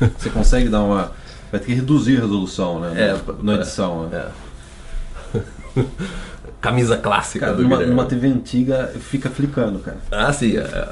Você consegue dar uma. Vai ter que reduzir a resolução, né? É, na é, edição. né? É. Camisa clássica Cara, numa, numa TV antiga fica flicando, cara. Ah, sim. é.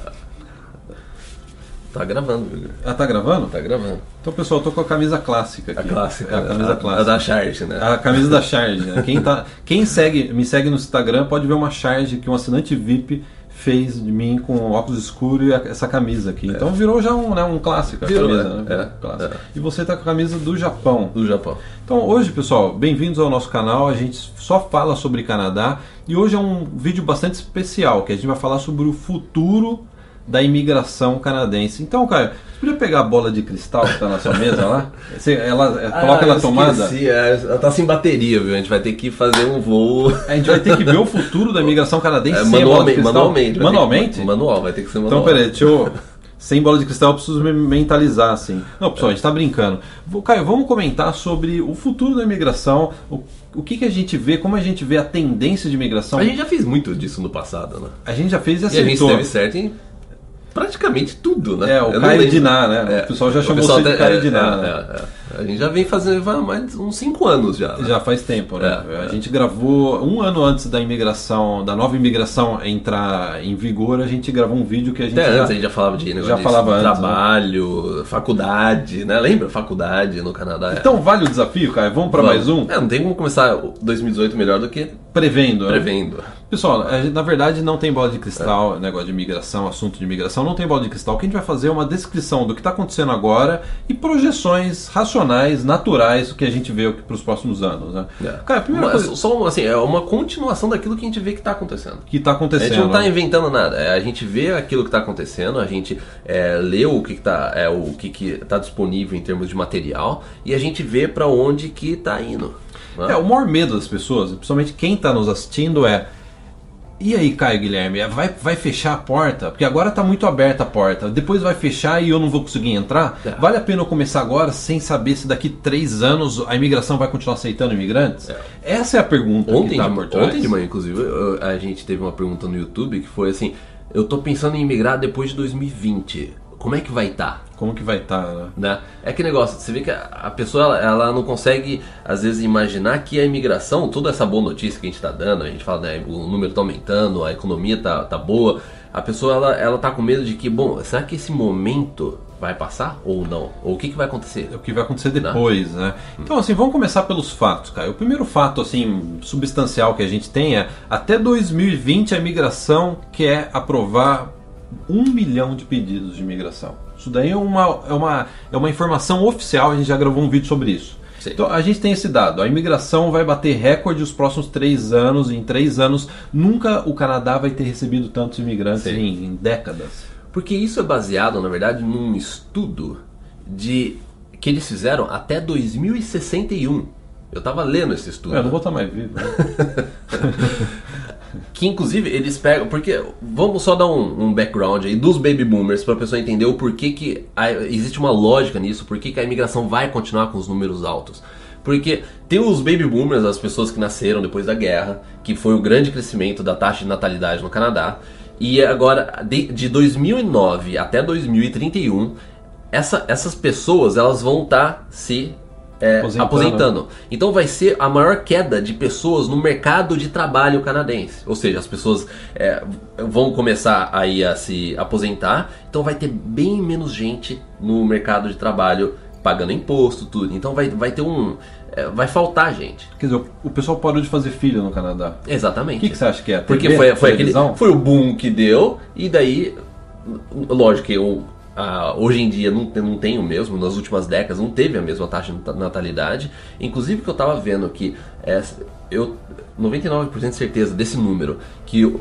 Tá gravando. Ah, tá gravando? Tá gravando. Então, pessoal, eu tô com a camisa clássica A aqui. clássica. É a camisa a, clássica. A da Charge, né? A camisa da Charge. Né? Quem, tá, quem segue, me segue no Instagram pode ver uma Charge que um assinante VIP fez de mim com óculos escuros e essa camisa aqui. Então virou já um, né, um clássico Virou, camisa. né? Né? É, clássico. é. E você tá com a camisa do Japão. Do Japão. Então hoje, pessoal, bem-vindos ao nosso canal. A gente só fala sobre Canadá e hoje é um vídeo bastante especial que a gente vai falar sobre o futuro da imigração canadense. Então, cara, você podia pegar a bola de cristal que está na sua mesa lá? Você, ela, é, coloca Ah, na eu tomada. esqueci, é, ela tá sem bateria, viu? A gente vai ter que fazer um voo. A gente vai ter que ver o futuro da imigração canadense É, sem a bola de manualmente. cristal. Manualmente. ter que- Manualmente? Manual, vai ter que ser manual. Então, peraí, deixa eu. Sem bola de cristal, eu preciso me mentalizar assim. Não, pessoal, a gente tá brincando. Caio, vamos comentar sobre o futuro da imigração, o, o que, que a gente vê, como a gente vê a tendência de imigração. A gente já fez muito disso no passado, né? A gente já fez e E a gente acertou. teve certo em praticamente tudo, né? É, o Caio. Diná, né? O pessoal já chamou você de Caio é, Diná, é, né? é, é. A gente já vem fazendo vai mais uns 5 anos já. né? Já faz tempo, né? É, a é. gente gravou um ano antes da imigração, da nova imigração entrar em vigor, a gente gravou um vídeo que a gente Até já- antes a gente já falava de negócio já falava antes, né? trabalho, faculdade, né? Lembra? Faculdade no Canadá. é. Então vale o desafio, Caio? Vamos para mais um? É, não tem como começar o 2018 melhor do que Prevendo, né? Pessoal, a gente, na verdade não tem bola de cristal, negócio de imigração, assunto de imigração, não tem bola de cristal. O que a gente vai fazer é uma descrição do que está acontecendo agora e projeções racionais, naturais, do que a gente vê para os próximos anos. Né? É. Cara, a primeira Mas, coisa Só assim, é uma continuação daquilo que a gente vê que está acontecendo. que está A acontecendo. gente não está né? inventando nada, é, a gente vê aquilo que está acontecendo, a gente é, lê o que está é, o que que tá disponível em termos de material e a gente vê para onde que está indo. né? É, o maior medo das pessoas, principalmente quem está nos assistindo, é. E aí, Caio Guilherme, vai, vai fechar a porta? Porque agora está muito aberta a porta. Depois vai fechar e eu não vou conseguir entrar? É. Vale a pena eu começar agora sem saber se daqui três anos a imigração vai continuar aceitando imigrantes? Essa é a pergunta que Ontem, está de, por trás. ontem de manhã, inclusive, a gente teve uma pergunta no YouTube que foi assim: eu tô pensando em imigrar depois de 2020. Como é que vai estar? Como que vai estar, né? né? É que negócio, você vê que a, pessoa ela, ela não consegue às vezes imaginar que a imigração, toda essa boa notícia que a gente está dando, a gente fala, né, o número está aumentando, a economia tá, tá boa, a pessoa ela, ela tá com medo de que, bom, será que esse momento vai passar ou não? Ou o que, que vai acontecer? o que vai acontecer depois, né? Então, assim, vamos começar pelos fatos, cara. O primeiro fato, assim, substancial que a gente tem é até 2020 a imigração quer aprovar um milhão de pedidos de imigração. Isso daí é uma, é uma, é uma informação oficial, a gente já gravou um vídeo sobre isso. Sim. Então, a gente tem esse dado. A imigração vai bater recorde os próximos três anos. Em três anos, nunca o Canadá vai ter recebido tantos imigrantes em, em décadas. Porque isso é baseado, na verdade, num estudo de que eles fizeram até 2061. Eu tava lendo esse estudo. Eu não vou estar mais vivo. né? Que inclusive eles pegam. Porque vamos só dar um, um background aí dos baby boomers para a pessoa entender o porquê que a- existe uma lógica nisso, porquê que a imigração vai continuar com os números altos. Porque tem os baby boomers, as pessoas que nasceram depois da guerra, que foi o grande crescimento da taxa de natalidade no Canadá. E agora, de, de 2009 até 2031, essa- essas pessoas elas vão estar se é, Aposentando. aposentando. Então vai ser a maior queda de pessoas no mercado de trabalho canadense. Ou seja, as pessoas é, vão começar aí a se aposentar, então vai ter bem menos gente no mercado de trabalho pagando imposto, tudo. Então vai, vai ter um. é, vai faltar gente. Quer dizer, o pessoal parou de fazer filho no Canadá. Exatamente. O que, que você acha que é? Porque foi, foi, aquele, foi o boom que deu, e daí, lógico que eu, ah, hoje em dia não, não tem o mesmo, nas últimas décadas não teve a mesma taxa de nata- natalidade. Inclusive que eu tava vendo que é, eu 99% de certeza desse número, que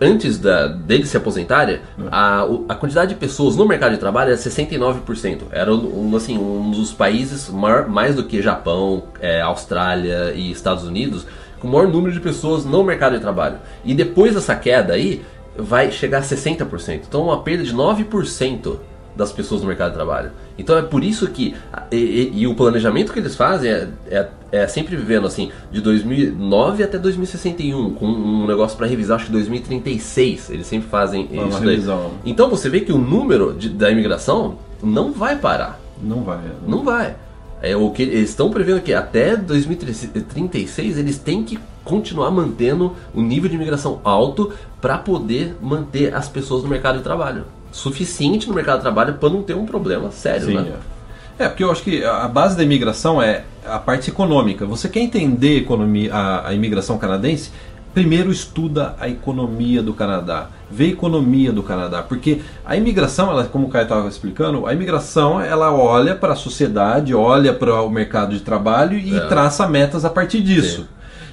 antes da, deles se aposentarem, a, a quantidade de pessoas no mercado de trabalho era 69%. Era um, assim, um dos países maior, mais do que Japão, é, Austrália e Estados Unidos, com o maior número de pessoas no mercado de trabalho. E depois dessa queda aí, vai chegar a 60%. Então uma perda de 9% das pessoas no mercado de trabalho. Então é por isso que. E, e- e o planejamento que eles fazem é, é, é sempre vivendo assim, de 2009 até 2061, com um negócio para revisar, acho que 2036. Eles sempre fazem Uma isso daí. revisão. Então você vê que o número de- da imigração não vai parar. Não vai. é. Não vai. É, o que eles estão prevendo que até 2036 eles têm que continuar mantendo o nível de imigração alto para poder manter as pessoas no mercado de trabalho. Suficiente no mercado de trabalho para não ter um problema sério, Sim, né? é. É, porque eu acho que a base da imigração é a parte econômica. Você quer entender a, economia, a, a imigração canadense? Primeiro estuda a economia do Canadá, vê a economia do Canadá, porque a imigração, ela, como o Caio estava explicando, a imigração ela olha para a sociedade, olha para o mercado de trabalho e É. traça metas a partir disso. Sim.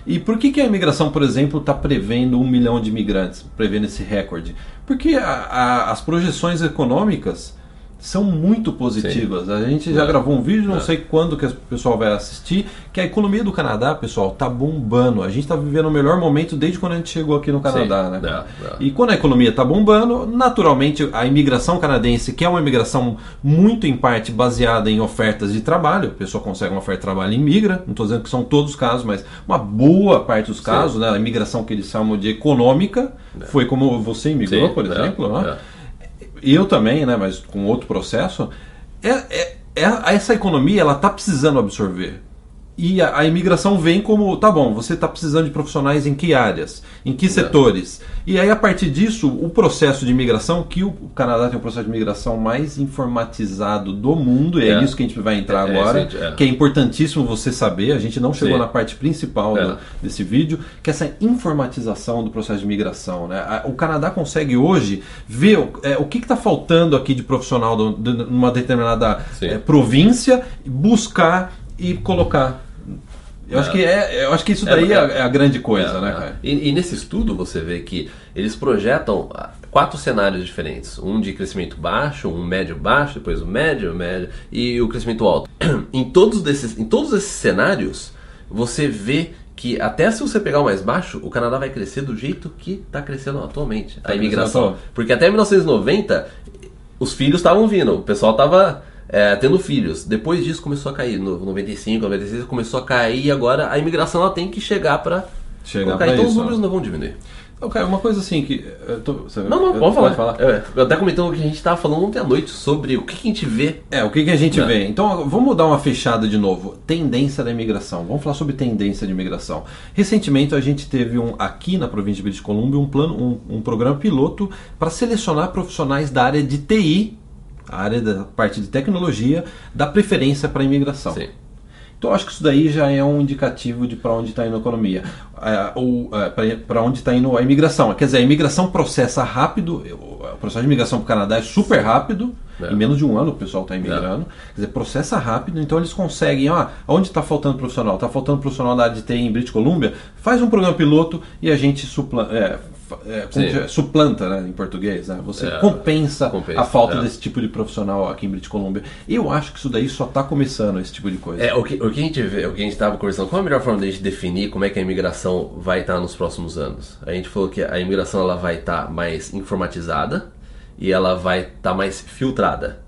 E por que, que a imigração, por exemplo, está prevendo um milhão de imigrantes, prevendo esse recorde? Porque a- a- as projeções econômicas são muito positivas. A gente já É. gravou um vídeo, não É. sei quando que o pessoal vai assistir, que a economia do Canadá, pessoal, tá bombando. A gente está vivendo o melhor momento desde quando a gente chegou aqui no Canadá, Sim. né? É, é. E quando a economia está bombando, naturalmente a imigração canadense, que é uma imigração muito em parte baseada em ofertas de trabalho, a pessoa consegue uma oferta de trabalho e imigra, não estou dizendo que são todos os casos, mas uma boa parte dos casos, né, a imigração que eles chamam de econômica, foi como você imigrou, Sim, por é, exemplo, né? É. eu também, né, mas com outro processo, é, é- é- essa economia ela está precisando absorver. E a, a imigração vem como, tá bom, você está precisando de profissionais em que áreas, em que setores. E aí, a partir disso, o processo de imigração, que o, Canadá tem o processo de imigração mais informatizado do mundo, e é, É. isso que a gente vai entrar É, agora, esse é. que é importantíssimo você saber, a gente não chegou Sim. na parte principal É. do- desse vídeo, que é essa informatização do processo de imigração. Né? A- O Canadá consegue hoje ver o, é, o que está faltando aqui de profissional do- de- numa determinada é, província, buscar e colocar. Eu, acho que é, eu acho que isso É, daí é, é. é a grande coisa, É, né, é. cara? E, e nesse estudo você vê que eles projetam ah, quatro cenários diferentes: um de crescimento baixo, um médio baixo, depois o médio, o médio e o crescimento alto. em, todos desses, em todos esses cenários, você vê que até se você pegar o mais baixo, o Canadá vai crescer do jeito que está crescendo atualmente a crescendo imigração. atual. Porque até 1990 os filhos estavam vindo, o pessoal estava tendo filhos. Depois disso começou a cair, no 95, 96 começou a cair e agora a imigração ela tem que chegar para Chegar Então os números né? não vão diminuir. Então, cara, uma coisa assim que. tô- Não, não, pode falar. É, eu até comentando o que a gente estava falando ontem à noite sobre o que, que a gente vê. É, o que, que a gente Não. vê? Então, vamos dar uma fechada de novo. Tendência da imigração. Vamos falar sobre tendência de imigração. Recentemente, a gente teve um aqui na província de British Columbia um plano, um, um programa piloto para selecionar profissionais da área de TI, a área da parte de tecnologia, da preferência para a imigração. Sim. Então acho que isso daí já é um indicativo de para onde está indo a economia, é, ou para onde está indo a imigração. Quer dizer, a imigração processa rápido, o processo de imigração para o Canadá é super rápido, É. em menos de um ano o pessoal está imigrando. Quer dizer, processa rápido, então eles conseguem, ó, onde está faltando profissional? Está faltando profissional da área de TI em British Columbia? Faz um programa piloto e a gente supla, é, é, Sim. suplanta né, em português. Né? Você É, compensa, compensa, a falta é. desse tipo de profissional aqui em British Columbia. Eu acho que isso daí só está começando, esse tipo de coisa. É, o que, o que a gente vê, o que a gente estava conversando, qual a melhor forma de a gente definir como é que a imigração vai estar nos próximos anos? A gente falou que a imigração ela vai estar mais informatizada e ela vai estar mais filtrada.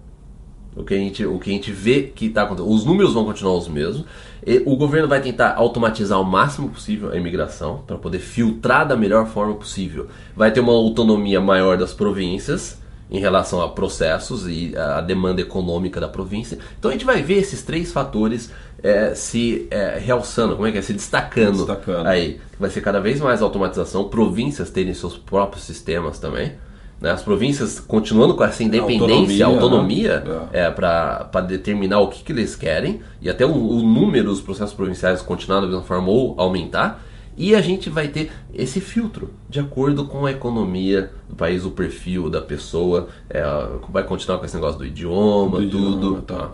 O que a gente, o que a gente vê que está acontecendo, os números vão continuar os mesmos. E o governo vai tentar automatizar o máximo possível a imigração para poder filtrar da melhor forma possível. Vai ter uma autonomia maior das províncias em relação a processos e a demanda econômica da província. Então a gente vai ver esses três fatores eh, se eh, realçando, como é que é, se destacando, Destacando. aí. Vai ser cada vez mais automatização, províncias terem seus próprios sistemas também. Né? As províncias continuando com essa independência, Autonomia, autonomia, né? é, para determinar o que, que eles querem e até o, o número dos processos provinciais continuar da mesma forma ou aumentar. E a gente vai ter esse filtro de acordo com a economia do país, o perfil da pessoa, é, vai continuar com esse negócio do idioma, Do tudo. idioma, tá.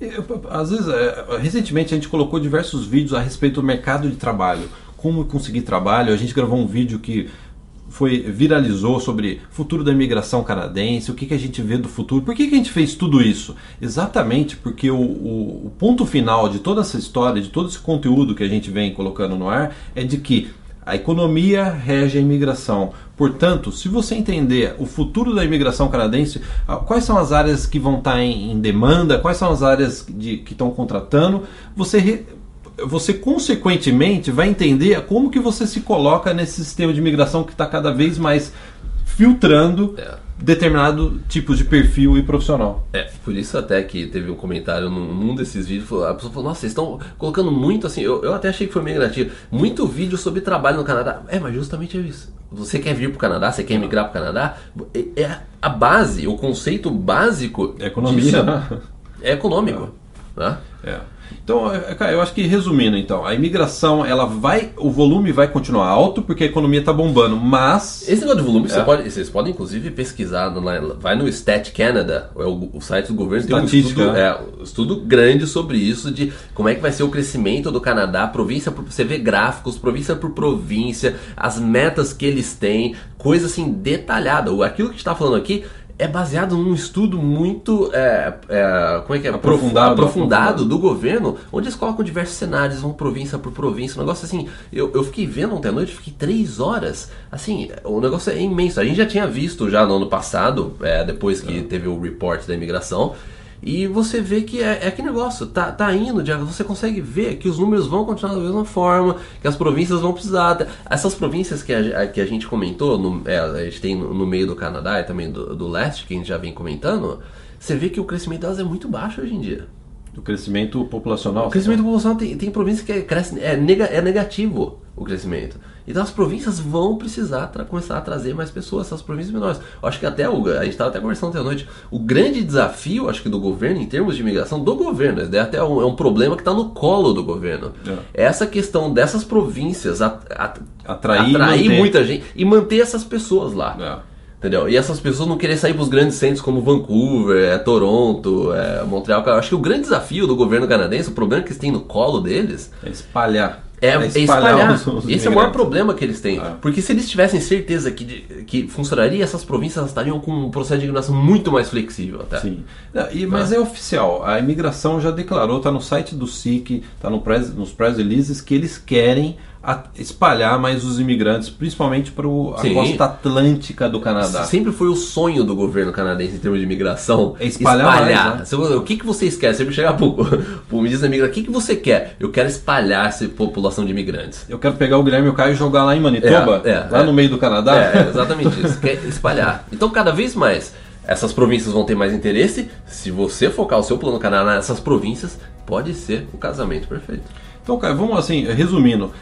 Eu, Às vezes, é, recentemente a gente colocou diversos vídeos a respeito do mercado de trabalho, como conseguir trabalho. A gente gravou um vídeo que foi viralizou sobre futuro da imigração canadense, o que, que a gente vê do futuro. Por que, que a gente fez tudo isso? Exatamente porque o, o, o ponto final de toda essa história, de todo esse conteúdo que a gente vem colocando no ar, é de que a economia rege a imigração. Portanto, se você entender o futuro da imigração canadense, ah, quais são as áreas que vão estar em, em demanda, quais são as áreas de, que estão contratando, você, re- você consequentemente vai entender como que você se coloca nesse sistema de imigração que está cada vez mais filtrando É. determinado tipo de perfil e profissional. É, por isso até que teve um comentário num, num desses vídeos, a pessoa falou, nossa, vocês estão colocando muito assim, eu, eu até achei que foi meio negativo, muito vídeo sobre trabalho no Canadá. É, mas justamente é isso. Você quer vir pro Canadá, você quer emigrar pro Canadá, é, é a base, o conceito básico Economia, disso né? é econômico. Né? É. Então, é, cara, eu acho que resumindo, então, a imigração, ela vai, o volume vai continuar alto porque a economia está bombando, mas Esse negócio de volume, você É. pode- vocês podem inclusive pesquisar, vai no Stat Canada, é o, o site do governo, tem um estudo, né? é, estudo grande sobre isso, de como é que vai ser o crescimento do Canadá, província por, você vê gráficos, província por província, as metas que eles têm, coisa assim detalhada. Aquilo que a gente está falando aqui é baseado num estudo muito é, é, como é que é? Aprofundado, Profu- aprofundado aprofundado. do governo, onde eles colocam diversos cenários, vão província por província, um negócio assim. Eu, eu fiquei vendo ontem à noite, fiquei três horas. Assim, o negócio é imenso. A gente já tinha visto já no ano passado, é, depois que teve o report da imigração. E você vê que é, é aquele negócio, tá, tá indo, você consegue ver que os números vão continuar da mesma forma, que as províncias vão precisar. Essas províncias que a, que a gente comentou, no, é, a gente tem no, no meio do Canadá e também do, do leste, que a gente já vem comentando, você vê que o crescimento delas é muito baixo hoje em dia. O crescimento populacional. O crescimento populacional tem, tem províncias que cresce, é, nega, é negativo o crescimento. Então as províncias vão precisar começar a trazer mais pessoas, essas províncias menores. Eu acho que até o, a gente estava até conversando ontem à noite. O grande desafio, acho que do governo, em termos de imigração, do governo, é até um, é um problema que está no colo do governo. É. Essa questão dessas províncias a- a- Atrair atrair muita gente e manter essas pessoas lá. É. Entendeu? E essas pessoas não querer sair para os grandes centros como Vancouver, é, Toronto, é, Montreal. Eu acho que o grande desafio do governo canadense, o problema que eles têm no colo deles, É espalhar. é, é espalhar. os- os Esse é o maior problema que eles têm. É. Porque se eles tivessem certeza que, que funcionaria, essas províncias estariam com um processo de imigração muito mais flexível até. Sim. E- mas é oficial. A imigração já declarou, está no site do SIC, está no press, nos press releases, que eles querem espalhar mais os imigrantes, principalmente para a costa atlântica do Canadá. Sempre foi o sonho do governo canadense em termos de imigração. É espalhar mais, né? O que, que vocês querem? Sempre chegar pro, pro ministro da imigração. O que, que você quer? Eu quero espalhar essa população de imigrantes. Eu quero pegar o Guilherme e o Caio e jogar lá em Manitoba, É, é, lá é. no meio do Canadá. É, é exatamente isso. Quer espalhar. Então, cada vez mais, essas províncias vão ter mais interesse. Se você focar o seu plano Canadá nessas províncias, pode ser o casamento perfeito. Então, cara, vamos assim, resumindo.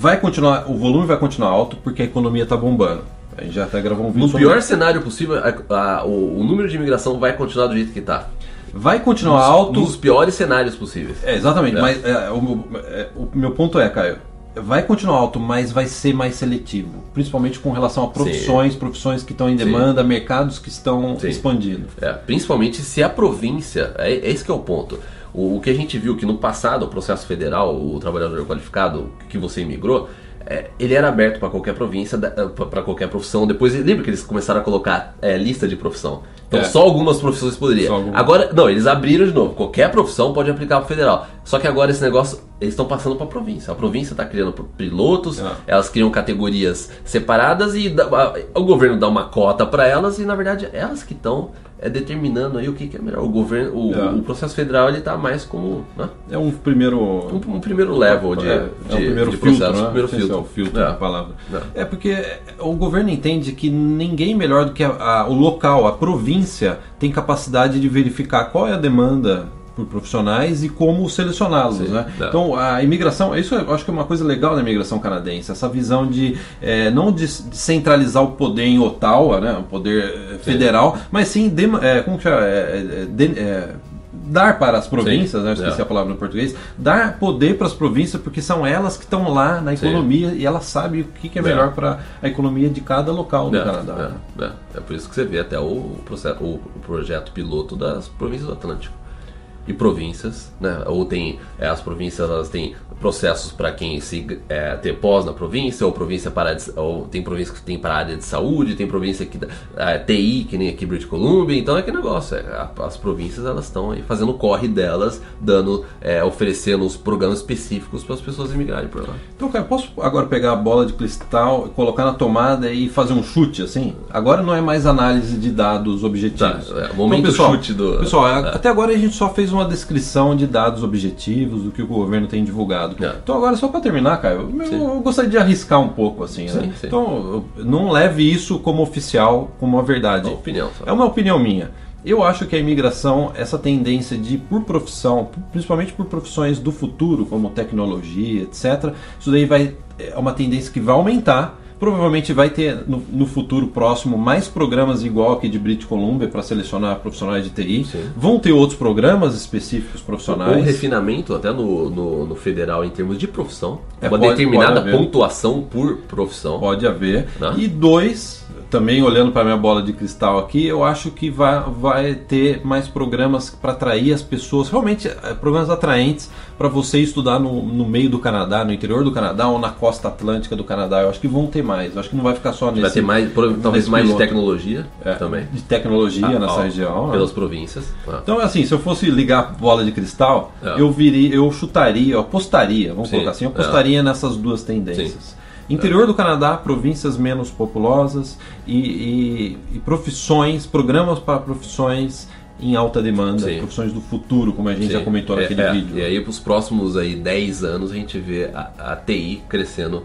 Vai continuar, o volume vai continuar alto porque a economia está bombando. A gente já até gravou um vídeo No pior cenário possível, a- a- o, o número de imigração vai continuar do jeito que está. Vai continuar alto. Nos piores cenários possíveis. É, exatamente, É. mas é, o, meu- é, o meu ponto é, Caio, vai continuar alto, mas vai ser mais seletivo, principalmente com relação a profissões, profissões que estão em Sim. demanda, mercados que estão Sim. expandindo. É, principalmente se a província, é, é esse que é o ponto. O, o que a gente viu que no passado, o processo federal, o trabalhador qualificado que você imigrou, é, ele era aberto para qualquer província, para qualquer profissão. Depois, lembra que eles começaram a colocar é, lista de profissão? Então É. só algumas profissões poderiam. Algumas. Agora, não, eles abriram de novo. Qualquer profissão pode aplicar para federal. Só que agora esse negócio, eles estão passando para a província. A província está criando pilotos, É. elas criam categorias separadas e dá- o governo dá uma cota para elas e na verdade elas que estão é, determinando aí o que, que é melhor. O governo, o, É. o processo federal ele tá mais como né? É um primeiro. um, um primeiro level de, é, de, é o primeiro de filtro, né? primeiro se filtro. É o filtro É. a palavra. É. É porque o governo entende que ninguém melhor do que a- a- o local, a província, tem capacidade de verificar qual é a demanda por profissionais e como selecioná-los, Sim, né? é. Então a imigração, isso eu acho que é uma coisa legal da imigração canadense, essa visão de é, não de, centralizar o poder em Ottawa, né, o poder eh, federal, mas sim de, é, como que chama? É, é, de- é, dar para as províncias, Sim, eu esqueci é. a palavra no português, dar poder para as províncias porque são elas que estão lá na Sim. economia e elas sabem o que, que é É. melhor para a economia de cada local do É, Canadá. é, é. É por isso que você vê até o, processo, o projeto piloto das províncias do Atlântico. E províncias, né? Ou tem é, as províncias, elas têm processos para quem se é, ter pós na província, ou província para ou tem província que tem para área de saúde, tem província que é, TI, que nem aqui British Columbia, então é que negócio, é, as províncias elas estão aí fazendo o corre delas, dando, é, oferecendo os programas específicos para as pessoas imigrarem por lá. Então, cara, posso agora pegar a bola de cristal, colocar na tomada e fazer um chute assim? Agora não é mais análise de dados objetivos. Tá, é, o momento pessoal, chute do- Pessoal, é. até agora a gente só fez mais uma descrição de dados objetivos do que o governo tem divulgado. É. Então agora só para terminar, Caio, eu, Sim. eu gostaria de arriscar um pouco assim, né? Sim, sim. Então não leve isso como oficial, como uma verdade. Uma opinião. É uma opinião minha. Eu acho que a imigração, essa tendência de por profissão, principalmente por profissões do futuro, como tecnologia, etc., isso daí vai é uma tendência que vai aumentar. Provavelmente vai ter no, no futuro próximo mais programas igual aqui de British Columbia para selecionar profissionais de TI. Sim. Vão ter outros programas específicos Ou profissionais. refinamento até no, no, no federal em termos de profissão. É, uma pode- determinada pode pontuação por profissão. Pode haver. Né? E dois, também olhando para minha bola de cristal aqui, eu acho que vai, vai ter mais programas para atrair as pessoas, realmente eh, programas atraentes para você estudar no, no meio do Canadá, no interior do Canadá ou na costa atlântica do Canadá. Eu acho que vão ter mais. Eu acho que não vai ficar só nesse. Vai ter mais, talvez mais de piloto. tecnologia É, também. De tecnologia Ah, nessa ó, região. né? Pelas províncias. Ah. Então, assim, se eu fosse ligar a bola de cristal, É. eu viria, eu chutaria, eu apostaria, vamos Sim, colocar assim, eu é. apostaria nessas duas tendências. Interior do Canadá, províncias menos populosas e, e- e profissões, programas para profissões em alta demanda, Sim. profissões do futuro, como a gente já Sim. comentou É, naquele é. vídeo. E aí, para os próximos aí, 10 anos, a gente vê a, a TI crescendo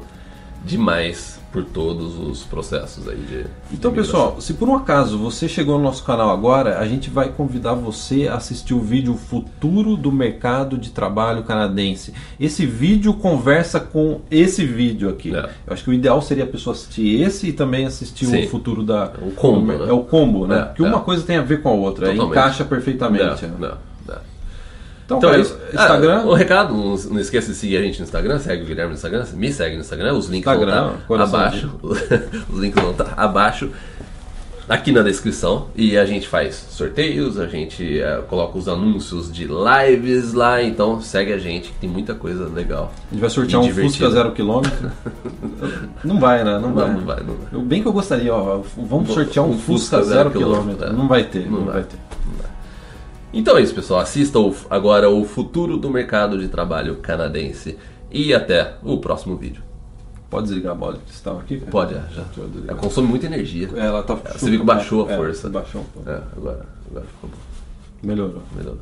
demais por todos os processos aí de. Então, de pessoal, se por um acaso você chegou no nosso canal agora, a gente vai convidar você a assistir o vídeo Futuro do Mercado de Trabalho Canadense. Esse vídeo conversa com esse vídeo aqui. É. Eu acho que o ideal seria a pessoa assistir esse e também assistir Sim. o futuro da. É um combo, né? É o combo, né? É, Porque é. uma coisa tem a ver com a outra, Totalmente. encaixa perfeitamente. Não, né? Então, Então é isso. Instagram. Ah, o recado, não, esqueça de seguir a gente no Instagram, segue o Guilherme no Instagram, me segue no Instagram, os links Instagram, vão estar coraçãozinho. abaixo. os links vão estar abaixo. Aqui na descrição e a gente faz sorteios, a gente eh, coloca os anúncios de lives lá, então segue a gente que tem muita coisa legal. A gente vai sortear um Fusca zero quilômetro. Não vai, né? Não, Não, vai. não vai, não vai. Eu, bem que eu gostaria, ó, vamos sortear um, Um Fusca Fusca zero zero quilômetro. quilômetro, é. Não vai ter, não, Não vai. vai. ter. Então é isso, pessoal. Assista agora o futuro do mercado de trabalho canadense e até o próximo vídeo. Pode desligar a bola de cristal aqui? cara? Pode, é, já. Ela consome muita energia. É, Ela tá Você viu que baixou a é, força. baixou um pouco. É, agora, agora ficou bom. Melhorou. Melhorou.